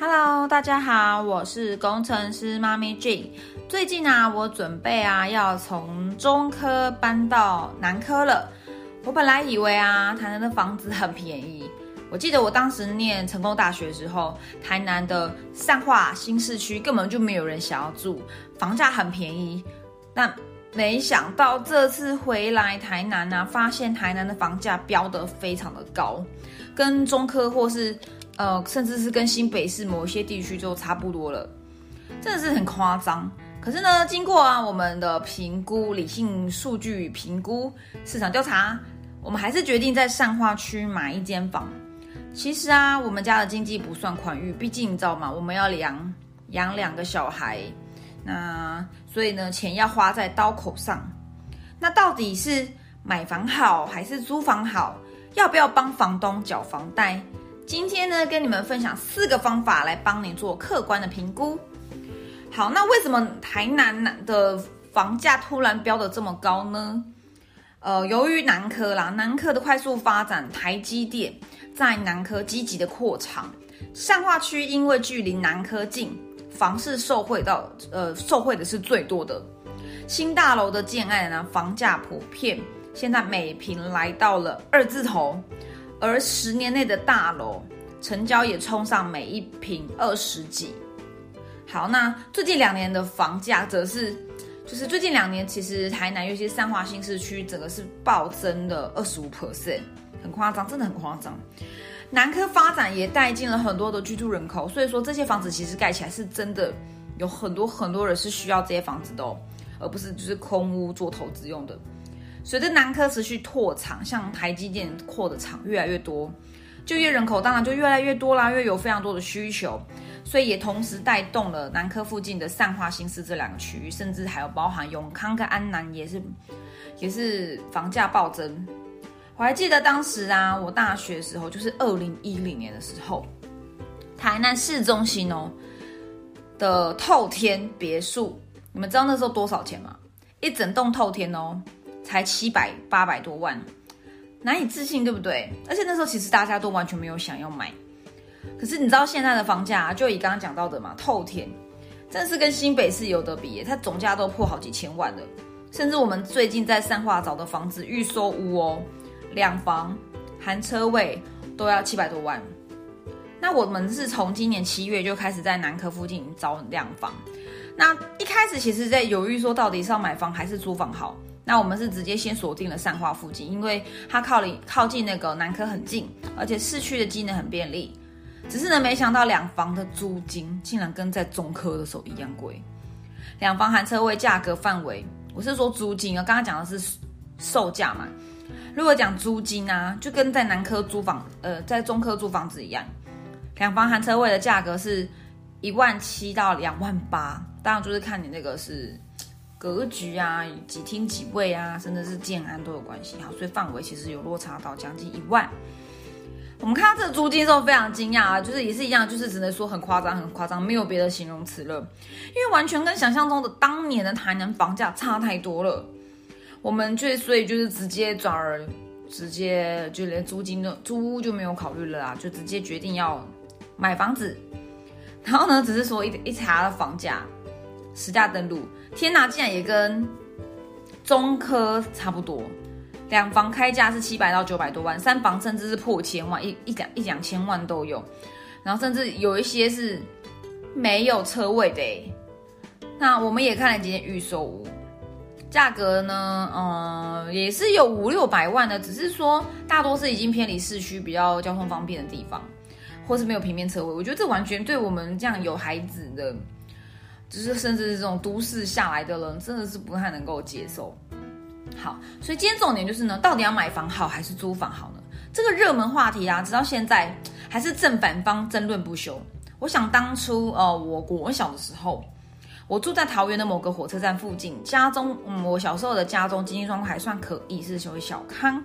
Hello，大家好，我是工程师妈咪 J。最近啊，我准备啊要从中科搬到南科了。我本来以为啊，台南的房子很便宜。我记得我当时念成功大学的时候，台南的善化新市区根本就没有人想要住，房价很便宜。但没想到这次回来台南啊，发现台南的房价飙得非常的高，跟中科或是呃，甚至是跟新北市某一些地区就差不多了，真的是很夸张。可是呢，经过啊我们的评估，理性数据评估，市场调查，我们还是决定在善化区买一间房。其实啊，我们家的经济不算宽裕，毕竟你知道吗？我们要养养两个小孩，那所以呢，钱要花在刀口上。那到底是买房好还是租房好？要不要帮房东缴房贷？今天呢，跟你们分享四个方法来帮你做客观的评估。好，那为什么台南的房价突然飙得这么高呢？呃，由于南科啦，南科的快速发展，台积电在南科积极的扩厂，善化区因为距离南科近，房市受惠到呃受惠的是最多的。新大楼的建案呢，房价普遍现在每平来到了二字头。而十年内的大楼成交也冲上每一平二十几。好，那最近两年的房价则是，就是最近两年其实台南尤其是三华新市区整个是暴增的二十五 percent，很夸张，真的很夸张。南科发展也带进了很多的居住人口，所以说这些房子其实盖起来是真的有很多很多人是需要这些房子的哦，而不是就是空屋做投资用的。随着南科持续拓厂，像台积电扩的厂越来越多，就业人口当然就越来越多啦，因为有非常多的需求，所以也同时带动了南科附近的善化新市这两个区域，甚至还有包含永康跟安南也是，也是房价暴增。我还记得当时啊，我大学的时候，就是二零一零年的时候，台南市中心哦的透天别墅，你们知道那时候多少钱吗？一整栋透天哦。才七百八百多万，难以置信，对不对？而且那时候其实大家都完全没有想要买。可是你知道现在的房价，就以刚刚讲到的嘛，透天真是跟新北市有得比，它总价都破好几千万了。甚至我们最近在三化找的房子预售屋哦，两房含车位都要七百多万。那我们是从今年七月就开始在南科附近找两房。那一开始其实在犹豫说，到底是要买房还是租房好？那我们是直接先锁定了善化附近，因为它靠离靠近那个南科很近，而且市区的机能很便利。只是呢，没想到两房的租金竟然跟在中科的时候一样贵。两房含车位价格范围，我是说租金啊，刚刚讲的是售价嘛。如果讲租金啊，就跟在南科租房，呃，在中科租房子一样，两房含车位的价格是一万七到两万八，当然就是看你那个是。格局啊，几厅几卫啊，甚至是建安都有关系哈，所以范围其实有落差到将近一万。我们看到这个租金之后非常惊讶啊，就是也是一样，就是只能说很夸张，很夸张，没有别的形容词了，因为完全跟想象中的当年的台南房价差太多了。我们就所以就是直接转而直接就连租金的租屋就没有考虑了啊，就直接决定要买房子。然后呢，只是说一一查了房价。实价登录，天哪，竟然也跟中科差不多，两房开价是七百到九百多万，三房甚至是破千万，一一两一两千万都有，然后甚至有一些是没有车位的。那我们也看了几间预售屋，价格呢，嗯，也是有五六百万的，只是说大多是已经偏离市区比较交通方便的地方，或是没有平面车位。我觉得这完全对我们这样有孩子的。就是甚至是这种都市下来的人，真的是不太能够接受。好，所以今天重点就是呢，到底要买房好还是租房好呢？这个热门话题啊，直到现在还是正反方争论不休。我想当初呃，我国小的时候，我住在桃园的某个火车站附近，家中嗯，我小时候的家中经济状况还算可以，是属于小康。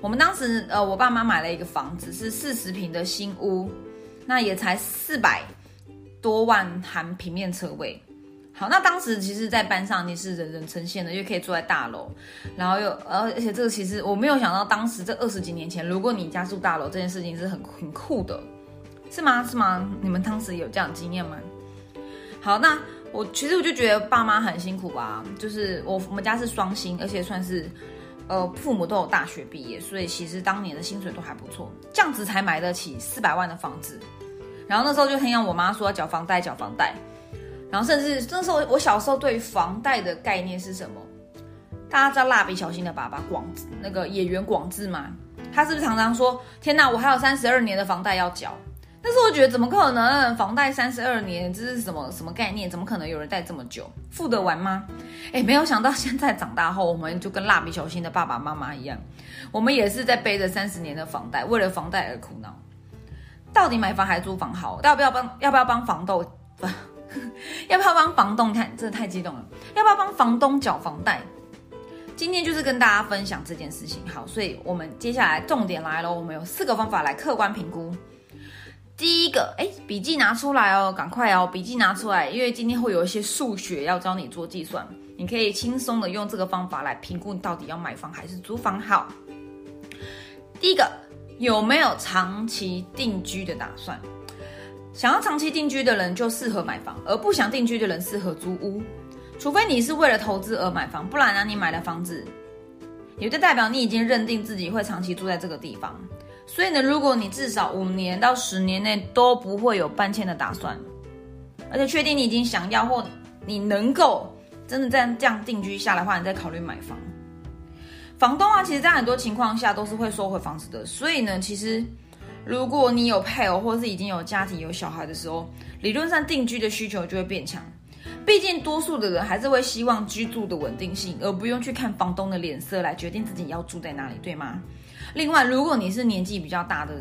我们当时呃，我爸妈买了一个房子，是四十平的新屋，那也才四百。多万含平面车位，好，那当时其实，在班上你是人人称羡的，因为可以坐在大楼，然后又，而而且这个其实我没有想到，当时这二十几年前，如果你家住大楼，这件事情是很很酷的，是吗？是吗？你们当时有这样经验吗？好，那我其实我就觉得爸妈很辛苦吧，就是我我们家是双薪，而且算是呃父母都有大学毕业，所以其实当年的薪水都还不错，这样子才买得起四百万的房子。然后那时候就听到我妈说要缴房贷，缴房贷。然后甚至那时候我小时候对房贷的概念是什么？大家知道蜡笔小新的爸爸广那个演员广志吗？他是不是常常说：“天哪，我还有三十二年的房贷要缴？”但是我觉得怎么可能？房贷三十二年，这是什么什么概念？怎么可能有人贷这么久？付得完吗？哎，没有想到现在长大后，我们就跟蜡笔小新的爸爸妈妈一样，我们也是在背着三十年的房贷，为了房贷而苦恼。到底买房还是租房好？要不要帮？要不要帮房东？要不要帮房东？看，真的太激动了！要不要帮房东缴房贷？今天就是跟大家分享这件事情。好，所以我们接下来重点来了，我们有四个方法来客观评估。第一个，哎，笔记拿出来哦，赶快哦，笔记拿出来，因为今天会有一些数学要教你做计算，你可以轻松的用这个方法来评估你到底要买房还是租房好。第一个，有没有长期定居的打算？想要长期定居的人就适合买房，而不想定居的人适合租屋。除非你是为了投资而买房，不然呢，你买了房子，也就代表你已经认定自己会长期住在这个地方。所以呢，如果你至少五年到十年内都不会有搬迁的打算，而且确定你已经想要或你能够真的这样这样定居下来的话，你再考虑买房。房东啊，其实在很多情况下都是会收回房子的。所以呢，其实如果你有配偶或是已经有家庭有小孩的时候，理论上定居的需求就会变强。毕竟多数的人还是会希望居住的稳定性，而不用去看房东的脸色来决定自己要住在哪里，对吗？另外，如果你是年纪比较大的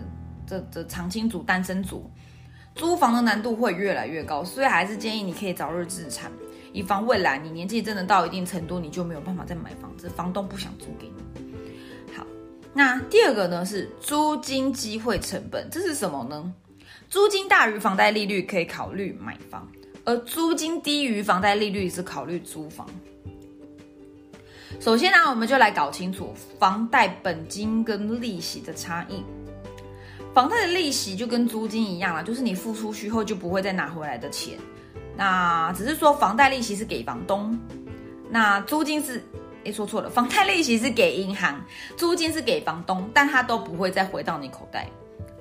这这长青族、单身族，租房的难度会越来越高，所以还是建议你可以早日自产，以防未来你年纪真的到一定程度，你就没有办法再买房子，房东不想租给你。好，那第二个呢是租金机会成本，这是什么呢？租金大于房贷利率可以考虑买房，而租金低于房贷利率是考虑租房。首先呢，我们就来搞清楚房贷本金跟利息的差异。房贷的利息就跟租金一样了，就是你付出去后就不会再拿回来的钱。那只是说房贷利息是给房东，那租金是……诶，说错了，房贷利息是给银行，租金是给房东，但它都不会再回到你口袋。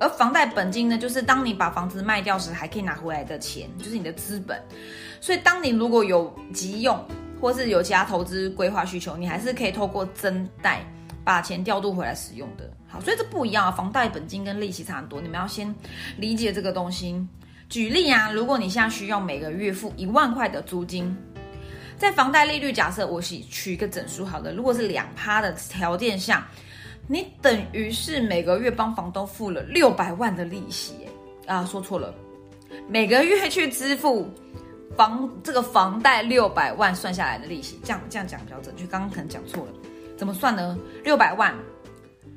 而房贷本金呢，就是当你把房子卖掉时还可以拿回来的钱，就是你的资本。所以当你如果有急用，或是有其他投资规划需求，你还是可以透过增贷把钱调度回来使用的。好，所以这不一样啊，房贷本金跟利息差很多，你们要先理解这个东西。举例啊，如果你现在需要每个月付一万块的租金，在房贷利率假设我是取一个整数好的，如果是两趴的条件下，你等于是每个月帮房东付了六百万的利息啊，说错了，每个月去支付。房这个房贷六百万算下来的利息，这样这样讲比较准确。刚刚可能讲错了，怎么算呢？六百万，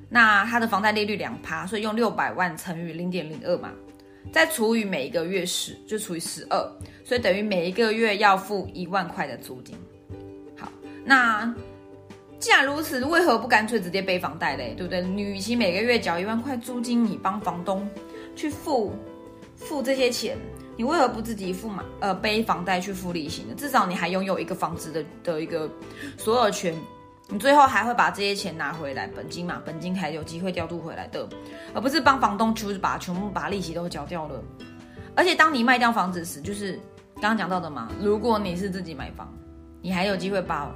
那它的房贷利率两趴，所以用六百万乘以零点零二嘛，再除以每一个月十，就除以十二，所以等于每一个月要付一万块的租金。好，那既然如此，为何不干脆直接背房贷嘞？对不对？你与其每个月缴一万块租金，你帮房东去付付这些钱。你为何不自己付嘛？呃，背房贷去付利息呢？至少你还拥有一个房子的的一个所有权，你最后还会把这些钱拿回来，本金嘛，本金还有机会调度回来的，而不是帮房东就是把全部把利息都缴掉了。而且当你卖掉房子时，就是刚刚讲到的嘛，如果你是自己买房，你还有机会把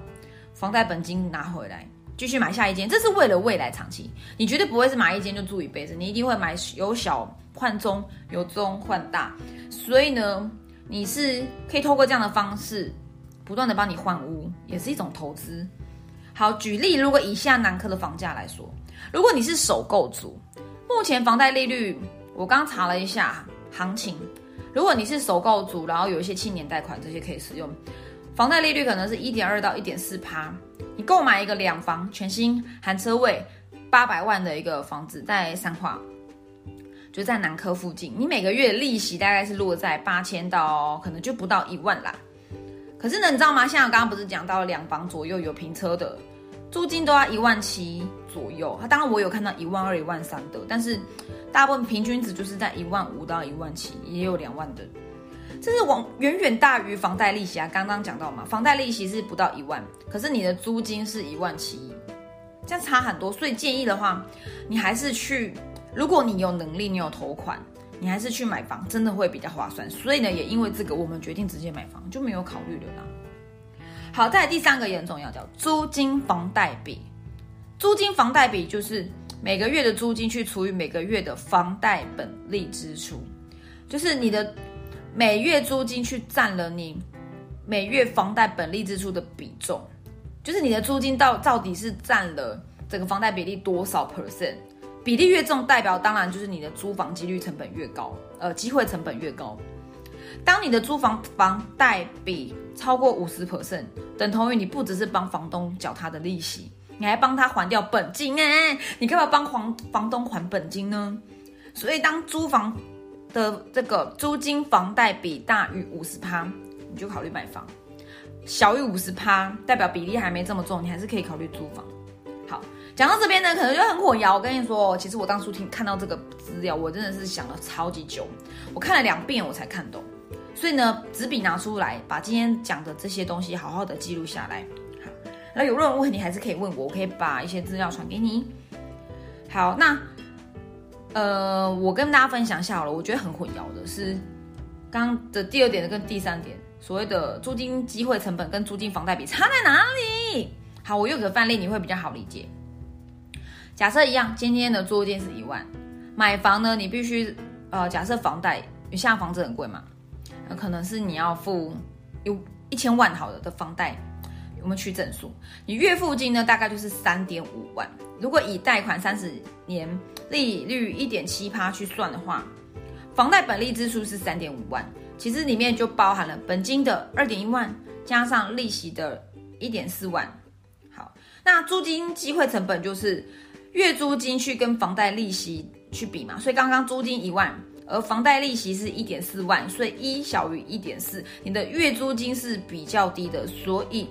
房贷本金拿回来，继续买下一间，这是为了未来长期，你绝对不会是买一间就住一辈子，你一定会买有小。换中由中换大，所以呢，你是可以透过这样的方式，不断的帮你换屋，也是一种投资。好，举例，如果以下南科的房价来说，如果你是首购族，目前房贷利率，我刚查了一下行情，如果你是首购族，然后有一些青年贷款这些可以使用，房贷利率可能是一点二到一点四趴，你购买一个两房全新含车位八百万的一个房子，在三化。就在南科附近，你每个月利息大概是落在八千到可能就不到一万啦。可是呢，你知道吗？像我刚刚不是讲到两房左右有平车的，租金都要一万七，左右。当然我有看到一万二、一万三的，但是大部分平均值就是在一万五到一万七，也有两万的。这是往远远大于房贷利息啊！刚刚讲到嘛，房贷利息是不到一万，可是你的租金是一万七，这样差很多。所以建议的话，你还是去，如果你有能力，你有头款，你还是去买房，真的会比较划算。所以呢，也因为这个，我们决定直接买房，就没有考虑了啦。好，再来第三个也很重要，叫租金房贷比。租金房贷比就是每个月的租金去除以每个月的房贷本利支出，就是你的。每月租金去占了你每月房贷本利支出的比重，就是你的租金到到底是占了整个房贷比例多少 percent？比例越重，代表当然就是你的租房几率成本越高，呃，机会成本越高。当你的租房房贷比超过五十 percent，等同于你不只是帮房东缴他的利息，你还帮他还掉本金哎！你干嘛帮房房东还本金呢？所以当租房的这个租金房贷比大于五十趴，你就考虑买房；小于五十趴，代表比例还没这么重，你还是可以考虑租房。讲到这边呢，可能就很混淆。我跟你说，其实我当初听看到这个资料，我真的是想了超级久，我看了两遍我才看懂。所以呢，纸笔拿出来，把今天讲的这些东西好好的记录下来。好，那有任何问题还是可以问我，我可以把一些资料传给你。好，那。呃，我跟大家分享一下好了，我觉得很混淆的是，刚刚的第二点跟第三点，所谓的租金机会成本跟租金房贷比差在哪里？好，我用个范例你会比较好理解。假设一样，今天的租金是一万，买房呢，你必须呃，假设房贷，你现在房子很贵嘛，那可能是你要付有一千万好的的房贷。我们取整数，你月付金呢大概就是三点五万。如果以贷款三十年利率一点七趴去算的话，房贷本利支出是三点五万，其实里面就包含了本金的二点一万，加上利息的一点四万。好，那租金机会成本就是月租金去跟房贷利息去比嘛，所以刚刚租金一万，而房贷利息是一点四万，所以一小于一点四，你的月租金是比较低的，所以。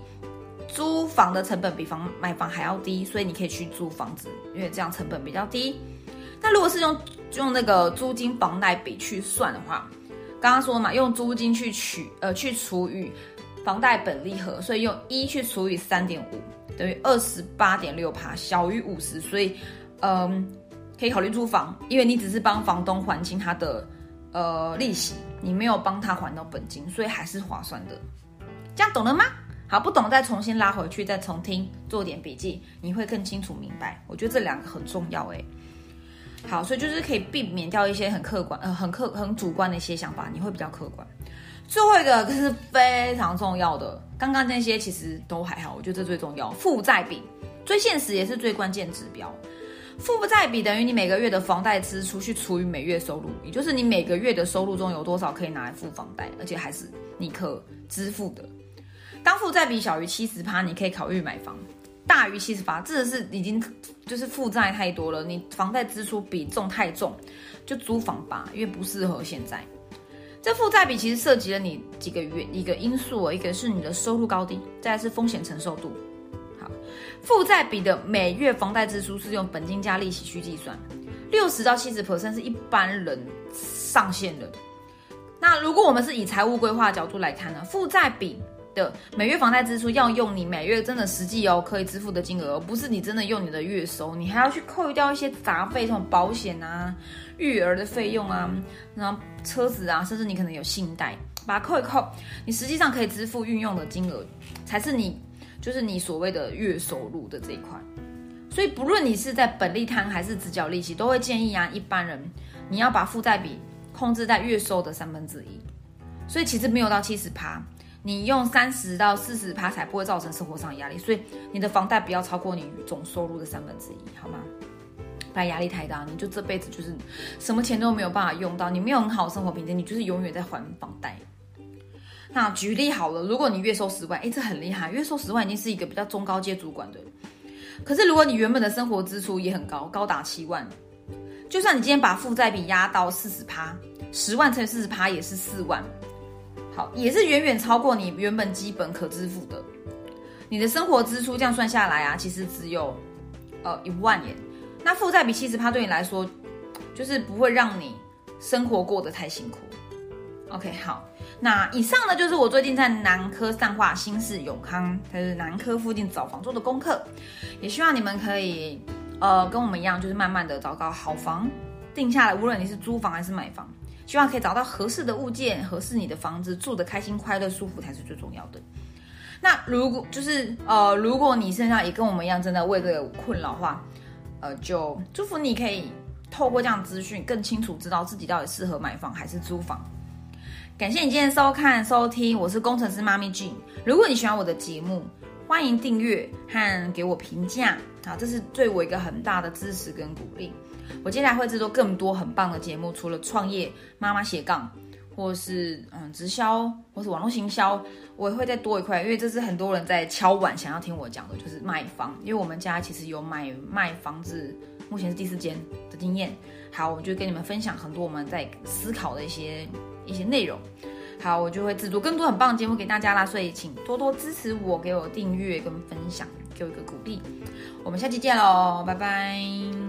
租房的成本比房买房还要低，所以你可以去租房子，因为这样成本比较低。那如果是用用那个租金房贷比去算的话，刚刚说嘛，用租金去取呃去除以房贷本利和，所以用一去除以三点五，等于二十八点六趴，小于五十，所以嗯可以考虑租房，因为你只是帮房东还清他的呃利息，你没有帮他还到本金，所以还是划算的。这样懂了吗？好，不懂再重新拉回去，再重听，做点笔记，你会更清楚明白。我觉得这两个很重要诶。好，所以就是可以避免掉一些很客观、呃很客很主观的一些想法，你会比较客观。最后一个可是非常重要的，刚刚那些其实都还好，我觉得这最重要。负债比最现实也是最关键指标。负债比等于你每个月的房贷支出去除以每月收入，也就是你每个月的收入中有多少可以拿来付房贷，而且还是你可支付的。当负债比小于七十趴，你可以考虑买房；大于七十八，这是已经就是负债太多了，你房贷支出比重太重，就租房吧，因为不适合现在。这负债比其实涉及了你几个原一个因素一个是你的收入高低，再是风险承受度。好，负债比的每月房贷支出是用本金加利息去计算，六十到七十 percent 是一般人上限的。那如果我们是以财务规划角度来看呢，负债比。的每月房贷支出要用你每月真的实际哦可以支付的金额，而不是你真的用你的月收，你还要去扣掉一些杂费，这种保险啊、育儿的费用啊，然后车子啊，甚至你可能有信贷，把它扣一扣，你实际上可以支付运用的金额，才是你就是你所谓的月收入的这一块。所以不论你是在本利摊还是直缴利息，都会建议啊一般人你要把负债比控制在月收的三分之一，所以其实没有到七十趴。你用三十到四十趴才不会造成生活上的压力，所以你的房贷不要超过你总收入的三分之一，好吗？不然压力太大，你就这辈子就是什么钱都没有办法用到，你没有很好的生活品质，你就是永远在还房贷。那举例好了，如果你月收十万，哎，这很厉害，月收十万已经是一个比较中高阶主管的。可是如果你原本的生活支出也很高，高达七万，就算你今天把负债比压到四十趴，十万乘以四十趴也是四万。好，也是远远超过你原本基本可支付的。你的生活支出这样算下来啊，其实只有呃一万元，那负债比七十趴对你来说，就是不会让你生活过得太辛苦。OK，好，那以上呢就是我最近在南科上化新市永康，它是南科附近找房做的功课，也希望你们可以呃跟我们一样，就是慢慢的找到好房定下来，无论你是租房还是买房，希望可以找到合适的物件，合适你的房子，住的开心、快乐、舒服才是最重要的。那如果就是呃，如果你身上也跟我们一样，真的为这个困扰的话，呃，就祝福你可以透过这样资讯，更清楚知道自己到底适合买房还是租房。感谢你今天收看收听，我是工程师妈咪 Jean。如果你喜欢我的节目，欢迎订阅和给我评价啊，这是对我一个很大的支持跟鼓励。我接下来会制作更多很棒的节目，除了创业、妈妈斜杠，或是嗯直销，或是网络行销，我也会再多一块，因为这是很多人在敲碗想要听我讲的，就是卖房。因为我们家其实有买卖房子，目前是第四间的经验。好，我就跟你们分享很多我们在思考的一些。一些内容，好，我就会制作更多很棒的节目给大家啦，所以请多多支持我，给我订阅跟分享，给我一个鼓励。我们下期见喽，拜拜。